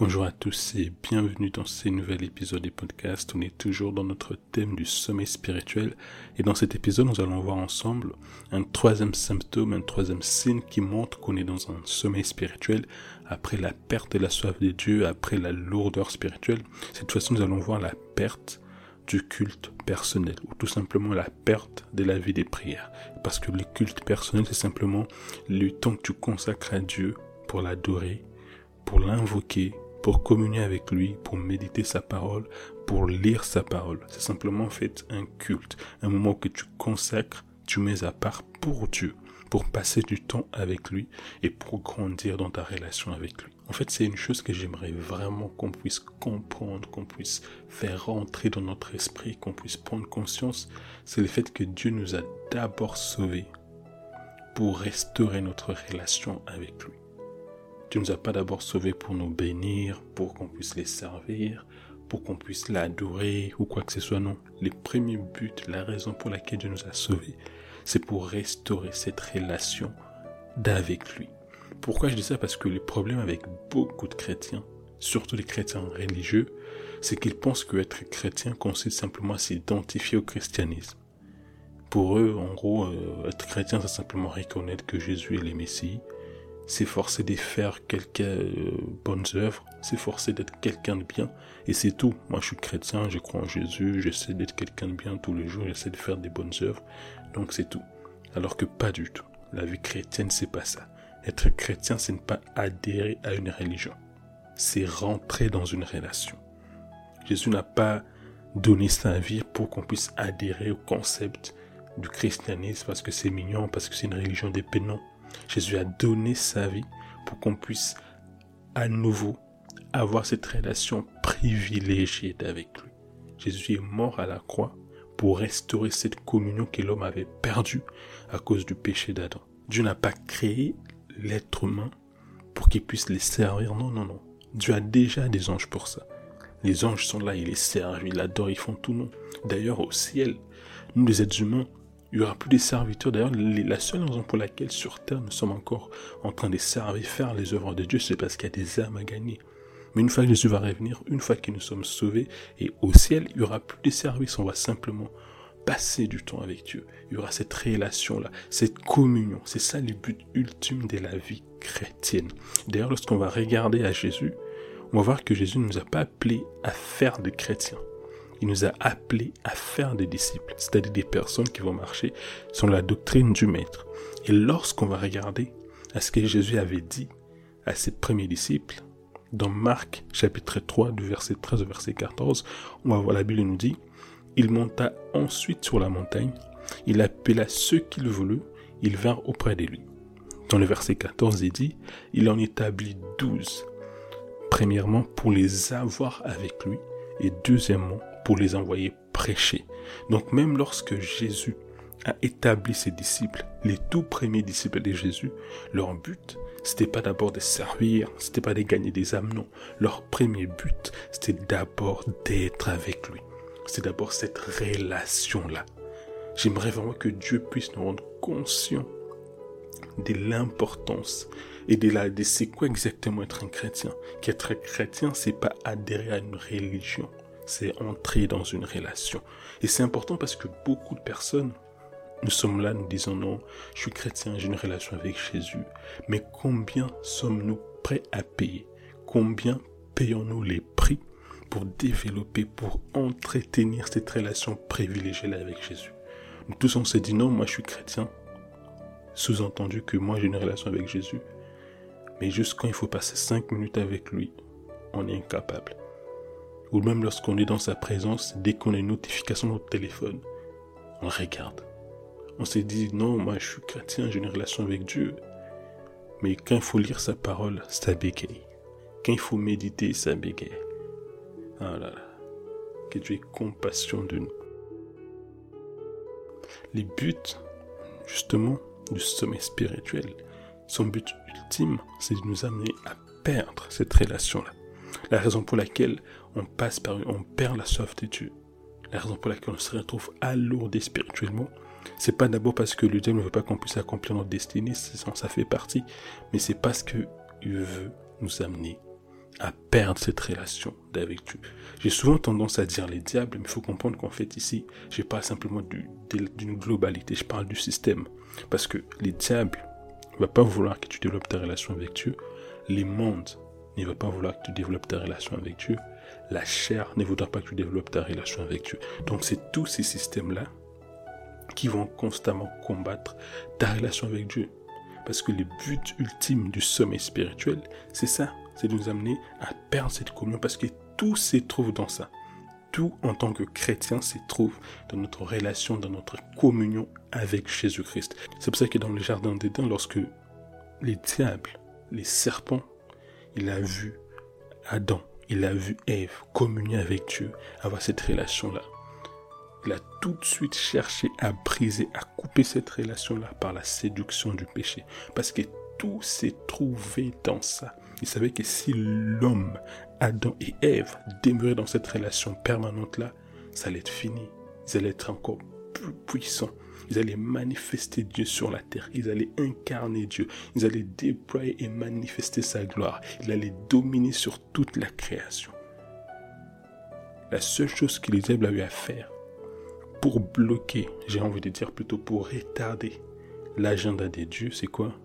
Bonjour à tous et bienvenue dans ce nouvel épisode des podcasts. On est toujours dans notre thème du sommeil spirituel et dans cet épisode nous allons voir ensemble un troisième symptôme, un troisième signe qui montre qu'on est dans un sommeil spirituel après la perte de la soif de Dieu, après la lourdeur spirituelle. Cette fois-ci nous allons voir la perte du culte personnel ou tout simplement la perte de la vie des prières. Parce que le culte personnel c'est simplement le temps que tu consacres à Dieu pour l'adorer, pour l'invoquer, pour communier avec lui, pour méditer sa parole, pour lire sa parole. C'est simplement en fait un culte, un moment que tu consacres, tu mets à part pour Dieu, pour passer du temps avec lui et pour grandir dans ta relation avec lui. En fait, c'est une chose que j'aimerais vraiment qu'on puisse comprendre, qu'on puisse faire rentrer dans notre esprit, qu'on puisse prendre conscience. C'est le fait que Dieu nous a d'abord sauvés pour restaurer notre relation avec lui. Tu ne nous as pas d'abord sauvés pour nous bénir, pour qu'on puisse les servir, pour qu'on puisse l'adorer ou quoi que ce soit. Non. Le premier but, la raison pour laquelle Dieu nous a sauvés, c'est pour restaurer cette relation d'avec lui. Pourquoi je dis ça? Parce que le problème avec beaucoup de chrétiens, surtout les chrétiens religieux, c'est qu'ils pensent qu'être chrétien consiste simplement à s'identifier au christianisme. Pour eux, en gros, euh, être chrétien, c'est simplement reconnaître que Jésus est le Messie, forcé de faire quelques euh, bonnes œuvres, forcé d'être quelqu'un de bien, et c'est tout. Moi, je suis chrétien, je crois en Jésus, j'essaie d'être quelqu'un de bien tous les jours, j'essaie de faire des bonnes œuvres, donc c'est tout. Alors que pas du tout. La vie chrétienne, c'est pas ça. Être chrétien, c'est ne pas adhérer à une religion. C'est rentrer dans une relation. Jésus n'a pas donné sa vie pour qu'on puisse adhérer au concept du christianisme parce que c'est mignon, parce que c'est une religion des pénons. Jésus a donné sa vie pour qu'on puisse à nouveau avoir cette relation privilégiée avec lui. Jésus est mort à la croix pour restaurer cette communion que l'homme avait perdue à cause du péché d'Adam. Dieu n'a pas créé l'être humain pour qu'il puisse les servir. Non, non, non. Dieu a déjà des anges pour ça. Les anges sont là, ils les servent, ils l'adorent, ils font tout non. D'ailleurs, au ciel, nous les êtres humains, il y aura plus des serviteurs. D'ailleurs, la seule raison pour laquelle sur terre nous sommes encore en train de servir, faire les œuvres de Dieu, c'est parce qu'il y a des âmes à gagner. Mais une fois que Jésus va revenir, une fois que nous sommes sauvés, et au ciel, il y aura plus de services, on va simplement passer du temps avec Dieu. Il y aura cette relation-là, cette communion. C'est ça le but ultime de la vie chrétienne. D'ailleurs, lorsqu'on va regarder à Jésus, on va voir que Jésus ne nous a pas appelés à faire des chrétiens il nous a appelés à faire des disciples, c'est-à-dire des personnes qui vont marcher selon la doctrine du Maître. Et lorsqu'on va regarder à ce que Jésus avait dit à ses premiers disciples, dans Marc chapitre 3 du verset 13 au verset 14, on va voir la Bible nous dit, il monta ensuite sur la montagne, il appela ceux qu'il voulut, ils vinrent auprès de lui. Dans le verset 14, il dit, il en établit douze, premièrement pour les avoir avec lui, et deuxièmement pour les envoyer prêcher. Donc même lorsque Jésus a établi ses disciples, les tout premiers disciples de Jésus, leur but, c'était pas d'abord de servir, c'était pas de gagner des âmes, non. Leur premier but, c'était d'abord d'être avec lui. C'est d'abord cette relation-là. J'aimerais vraiment que Dieu puisse nous rendre conscients de l'importance et de la, de c'est quoi exactement être un chrétien. Qu'être chrétien, c'est pas adhérer à une religion c'est entrer dans une relation. Et c'est important parce que beaucoup de personnes, nous sommes là, nous disons non, je suis chrétien, j'ai une relation avec Jésus. Mais combien sommes-nous prêts à payer? Combien payons-nous les prix pour développer, pour entretenir cette relation privilégiée avec Jésus? Nous tous, on s'est dit non, moi je suis chrétien. Sous-entendu que moi j'ai une relation avec Jésus. Mais juste quand il faut passer cinq minutes avec lui, on est incapable ou même lorsqu'on est dans sa présence, dès qu'on a une notification dans notre téléphone, on regarde. On s'est dit, non, moi je suis chrétien, j'ai une relation avec Dieu. Mais quand il faut lire sa parole, ça bégaye. Quand il faut méditer, ça bégaye. Ah là là. Que Dieu ait compassion de nous. Les buts, justement, du sommet spirituel, son but ultime, c'est de nous amener à perdre cette relation-là. La raison pour laquelle on passe par, on perd la Dieu. La raison pour laquelle on se retrouve alourdé spirituellement, c'est pas d'abord parce que le Dieu ne veut pas qu'on puisse accomplir notre destinée, ça fait partie, mais c'est parce que il veut nous amener à perdre cette relation avec Dieu. J'ai souvent tendance à dire les diables, mais il faut comprendre qu'en fait ici, je parle simplement d'une globalité, je parle du système. Parce que les diables ne vont pas vouloir que tu développes ta relation avec Dieu. Les mondes ne vont pas vouloir que tu développes ta relation avec Dieu. La chair ne voudra pas que tu développes ta relation avec Dieu. Donc c'est tous ces systèmes-là qui vont constamment combattre ta relation avec Dieu. Parce que le but ultime du sommet spirituel, c'est ça, c'est de nous amener à perdre cette communion parce que tout se trouve dans ça. Tout en tant que chrétien se trouve dans notre relation, dans notre communion avec Jésus-Christ. C'est pour ça que dans le jardin d'Éden, lorsque les diables, les serpents, il a vu Adam, il a vu Ève communier avec Dieu, avoir cette relation-là il a tout de suite cherché à briser, à couper cette relation-là par la séduction du péché. Parce que tout s'est trouvé dans ça. Il savait que si l'homme, Adam et Ève, demeuraient dans cette relation permanente-là, ça allait être fini. Ils allaient être encore plus puissants. Ils allaient manifester Dieu sur la terre. Ils allaient incarner Dieu. Ils allaient déployer et manifester sa gloire. Il allait dominer sur toute la création. La seule chose les diables avaient à faire, pour bloquer, j'ai envie de dire plutôt pour retarder l'agenda des dieux, c'est quoi?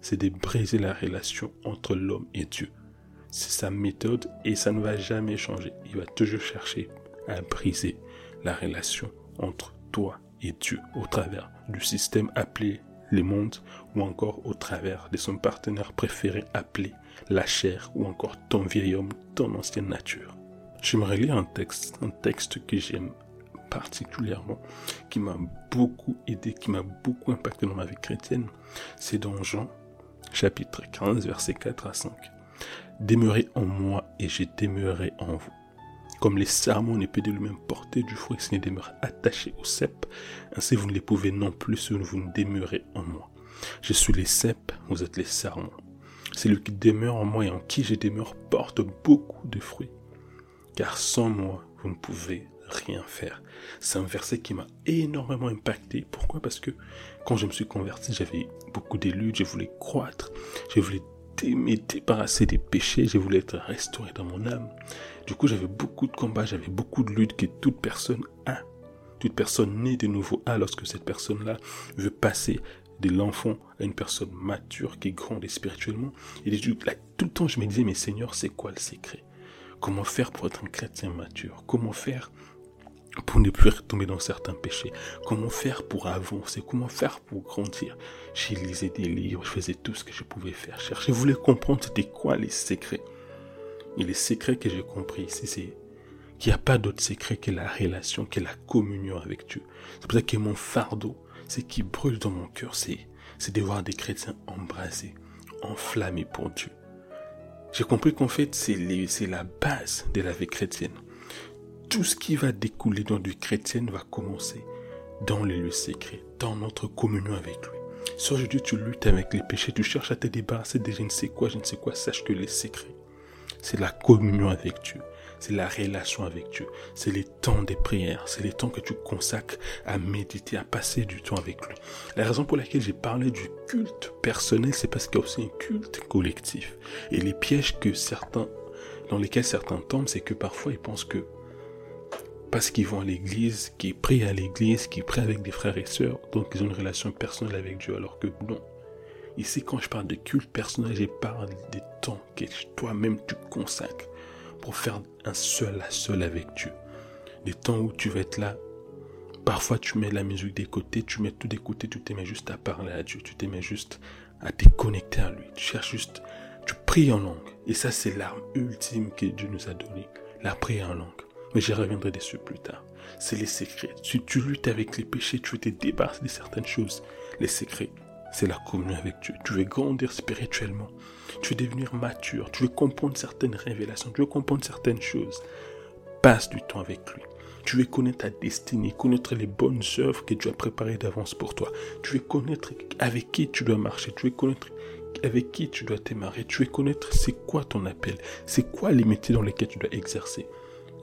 C'est de briser la relation entre l'homme et Dieu. C'est sa méthode et ça ne va jamais changer. Il va toujours chercher à briser la relation entre toi et Dieu au travers du système appelé les mondes ou encore au travers de son partenaire préféré appelé la chair ou encore ton vieil homme, ton ancienne nature. J'aimerais lire un texte, un texte que j'aime particulièrement, qui m'a beaucoup aidé, qui m'a beaucoup impacté dans ma vie chrétienne, c'est dans Jean, chapitre 15, versets 4 à 5. Demeurez en moi et je demeurerai en vous. Comme les sermons ne peuvent de lui-même porter du fruit s'il ne demeure attaché au cep, ainsi vous ne les pouvez non plus si vous ne demeurez en moi. Je suis les cèpes, vous êtes les sermons. Celui qui demeure en moi et en qui je demeure porte beaucoup de fruits. Car sans moi, vous ne pouvez rien faire. C'est un verset qui m'a énormément impacté. Pourquoi? Parce que quand je me suis converti, j'avais beaucoup d'élus, je voulais croître, je voulais me débarrasser des péchés, je voulais être restauré dans mon âme. Du coup, j'avais beaucoup de combats, j'avais beaucoup de luttes que toute personne a. Toute personne née de nouveau a lorsque cette personne-là veut passer de l'enfant à une personne mature qui grande spirituellement. Et tout le temps, je me disais, mais Seigneur, c'est quoi le secret? Comment faire pour être un chrétien mature? Comment faire pour ne plus retomber dans certains péchés. Comment faire pour avancer? Comment faire pour grandir? J'ai lisé des livres, je faisais tout ce que je pouvais faire. Je voulais comprendre c'était quoi les secrets? Et les secrets que j'ai compris c'est qu'il n'y a pas d'autre secret que la relation, que la communion avec Dieu. C'est pour ça que mon fardeau, c'est qui brûle dans mon cœur, c'est, c'est de voir des chrétiens embrasés, enflammés pour Dieu. J'ai compris qu'en fait, c'est la base de la vie chrétienne tout ce qui va découler dans du chrétien va commencer dans les lieux secrets, dans notre communion avec lui. Si aujourd'hui tu luttes avec les péchés, tu cherches à te débarrasser de je ne sais quoi, je ne sais quoi, sache que les secrets, c'est la communion avec Dieu, c'est la relation avec Dieu, c'est les temps des prières, c'est les temps que tu consacres à méditer, à passer du temps avec lui. La raison pour laquelle j'ai parlé du culte personnel, c'est parce qu'il y a aussi un culte collectif. Et les pièges que certains, dans lesquels certains tombent, c'est que parfois ils pensent que parce qu'ils vont à l'église, qu'ils prient à l'église, qu'ils prient avec des frères et sœurs, donc ils ont une relation personnelle avec Dieu, alors que non. Ici, quand je parle de culte personnel, je parle des temps que toi-même tu consacres pour faire un seul à seul avec Dieu. Des temps où tu vas être là. Parfois, tu mets la musique des côtés, tu mets tout des côtés, tu te mets juste à parler à Dieu, tu te mets juste à te connecter à lui. Tu cherches juste, tu pries en langue. Et ça, c'est l'arme ultime que Dieu nous a donnée, la prière en langue. Mais j'y reviendrai dessus plus tard. C'est les secrets. Si tu luttes avec les péchés, tu te débarrasser de certaines choses. Les secrets, c'est la communion avec Dieu. Tu veux grandir spirituellement. Tu veux devenir mature. Tu veux comprendre certaines révélations. Tu veux comprendre certaines choses. Passe du temps avec lui. Tu veux connaître ta destinée, connaître les bonnes œuvres que Dieu a préparées d'avance pour toi. Tu veux connaître avec qui tu dois marcher. Tu veux connaître avec qui tu dois te marier. Tu veux connaître c'est quoi ton appel. C'est quoi les métiers dans lesquels tu dois exercer.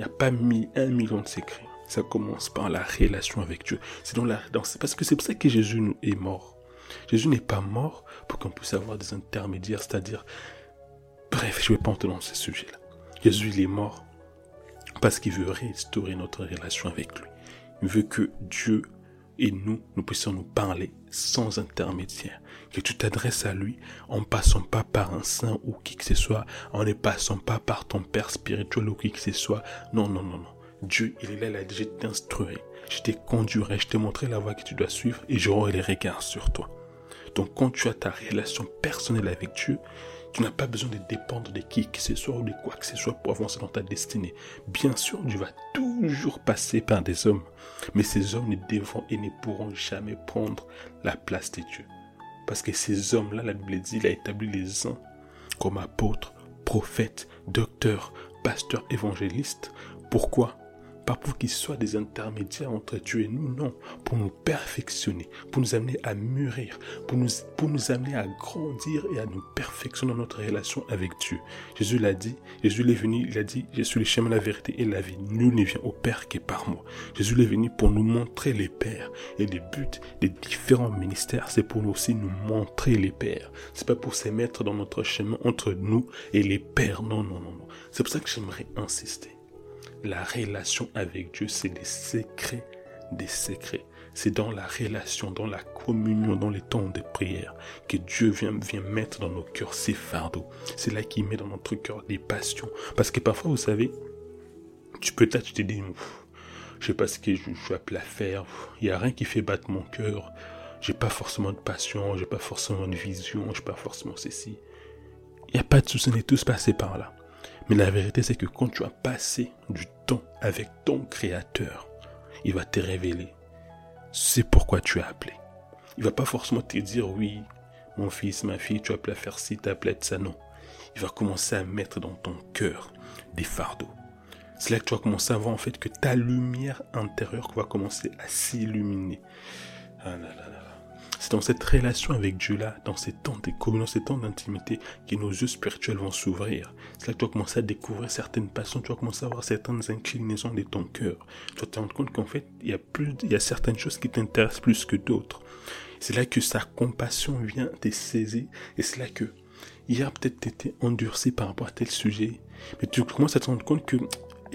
N'y a pas un million de secrets. Ça commence par la relation avec Dieu. C'est dans la, dans, parce que c'est pour ça que Jésus est mort. Jésus n'est pas mort pour qu'on puisse avoir des intermédiaires, c'est-à-dire Bref, je ne vais pas entrer dans ces sujets-là. Jésus, il est mort parce qu'il veut restaurer notre relation avec lui. Il veut que Dieu et nous, nous puissions nous parler sans intermédiaire. Que tu t'adresses à lui en passant pas par un saint ou qui que ce soit, en ne passant pas par ton père spirituel ou qui que ce soit. Non, non, non, non. Dieu, il est là, il a dit, je t'instruirai, je t'ai conduirai, je t'ai montré la voie que tu dois suivre et j'aurai les regards sur toi. Donc quand tu as ta relation personnelle avec Dieu, tu n'as pas besoin de dépendre de qui que ce soit ou de quoi que ce soit pour avancer dans ta destinée. Bien sûr, Dieu va toujours passer par des hommes, mais ces hommes ne devront et ne pourront jamais prendre la place de Dieu. Parce que ces hommes-là, la Bible dit, il a établi les uns comme apôtres, prophètes, docteurs, pasteurs, évangélistes. Pourquoi? Pas pour qu'ils soient des intermédiaires entre Dieu et nous, non, pour nous perfectionner, pour nous amener à mûrir, pour nous, pour nous amener à grandir et à nous perfectionner dans notre relation avec Dieu. Jésus l'a dit, Jésus est venu, il a dit, je suis le chemin, la vérité et la vie. Nul ne vient au Père que par moi. Jésus est venu pour nous montrer les pères. Et le but des différents ministères, c'est pour nous aussi nous montrer les pères. C'est pas pour se mettre dans notre chemin entre nous et les pères. Non, non, non, non. C'est pour ça que j'aimerais insister la relation avec Dieu, c'est les secrets des secrets. C'est dans la relation, dans la communion, dans les temps de prière que Dieu vient, mettre dans nos cœurs ses fardeaux. C'est là qu'il met dans notre cœur des passions. Parce que parfois, vous savez, tu peux être, tu te dis, je sais pas ce que je, suis appelé à faire, il n'y a rien qui fait battre mon cœur, j'ai pas forcément de passion, j'ai pas forcément de vision, j'ai pas forcément ceci. Il n'y a pas de souci, on est tous passés par là. Mais la vérité, c'est que quand tu as passé du temps avec ton Créateur, il va te révéler. C'est pourquoi tu as appelé. Il va pas forcément te dire oui, mon fils, ma fille, tu as appelé à faire ci, tu as appelé à ça. Non. Il va commencer à mettre dans ton cœur des fardeaux. C'est là que tu vas commencer à voir en fait que ta lumière intérieure va commencer à s'illuminer. Ah là là là. C'est dans cette relation avec Dieu-là, dans ces temps de communion, ces temps d'intimité, que nos yeux spirituels vont s'ouvrir. C'est là que tu vas commencer à découvrir certaines passions, tu vas commencer à avoir certaines inclinaisons de ton cœur. Tu vas te rendre compte qu'en fait, il y a certaines choses qui t'intéressent plus que d'autres. C'est là que sa compassion vient te saisir, et c'est là que hier peut-être été endurci par rapport à tel sujet, mais tu commences à te rendre compte que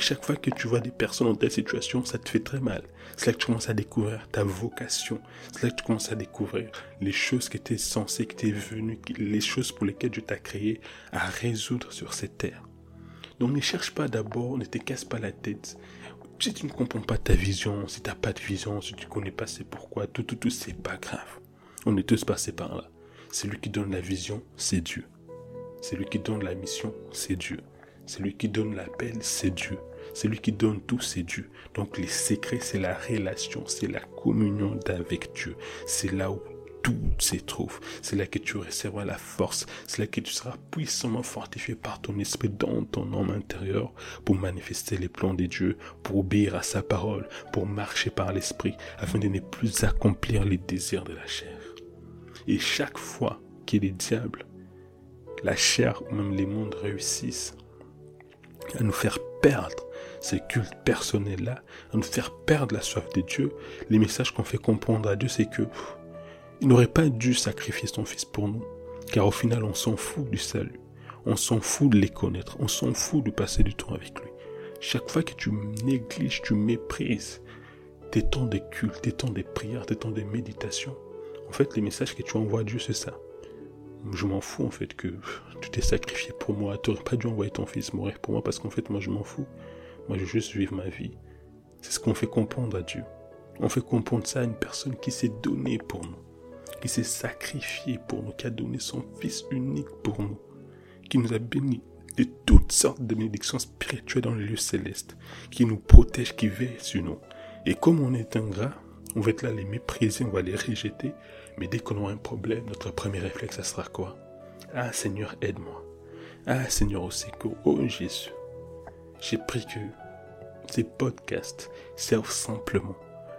chaque fois que tu vois des personnes dans telle situation, ça te fait très mal. C'est là que tu commences à découvrir ta vocation. C'est là que tu commences à découvrir les choses que tu es censé, que tu venu, les choses pour lesquelles Dieu t'a créé à résoudre sur cette terre. Donc ne cherche pas d'abord, ne te casse pas la tête. Si tu ne comprends pas ta vision, si tu n'as pas de vision, si tu ne connais pas c'est pourquoi, tout, tout, tout, c'est pas grave. On est tous passés par là. C'est lui qui donne la vision, c'est Dieu. C'est lui qui donne la mission, c'est Dieu. C'est lui qui donne l'appel, c'est Dieu. C'est lui qui donne tout, c'est Dieu. Donc les secrets, c'est la relation, c'est la communion avec Dieu. C'est là où tout se trouve. C'est là que tu recevras la force. C'est là que tu seras puissamment fortifié par ton esprit dans ton homme intérieur pour manifester les plans de Dieu, pour obéir à sa parole, pour marcher par l'esprit, afin de ne plus accomplir les désirs de la chair. Et chaque fois que les diables, la chair ou même les mondes réussissent à nous faire perdre ces cultes personnels-là, à nous faire perdre la soif de Dieu, les messages qu'on fait comprendre à Dieu, c'est que il n'aurait pas dû sacrifier son fils pour nous, car au final, on s'en fout du salut, on s'en fout de les connaître, on s'en fout de passer du temps avec lui. Chaque fois que tu négliges, tu méprises tes temps de culte, tes temps de prière, tes temps de méditation, en fait, les messages que tu envoies à Dieu, c'est ça je m'en fous en fait que tu t'es sacrifié pour moi. Tu n'aurais pas dû envoyer ton fils mourir pour moi parce qu'en fait, moi, je m'en fous. Moi, je veux juste vivre ma vie. C'est ce qu'on fait comprendre à Dieu. On fait comprendre ça à une personne qui s'est donnée pour nous, qui s'est sacrifiée pour nous, qui a donné son fils unique pour nous, qui nous a bénis de toutes sortes de bénédictions spirituelles dans les lieux célestes, qui nous protège, qui veille sur nous. Et comme on est ingrat, on va être là les mépriser, on va les rejeter, mais dès qu'on aura un problème, notre premier réflexe, ça sera quoi? Ah Seigneur, aide-moi. Ah Seigneur, au secours. Oh Jésus. J'ai pris que ces podcasts servent simplement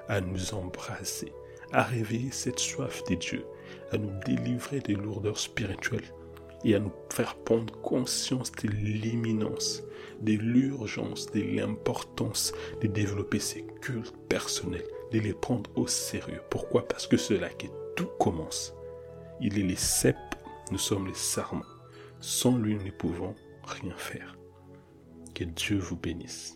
à nous embrasser, à réveiller cette soif des dieux, à nous délivrer des lourdeurs spirituelles et à nous faire prendre conscience de l'imminence, de l'urgence, de l'importance de développer ces cultes personnels, de les prendre au sérieux. Pourquoi? Parce que c'est là que tout commence. Il est les cèpes, nous sommes les sarments. Sans lui, nous ne pouvons rien faire. Que Dieu vous bénisse.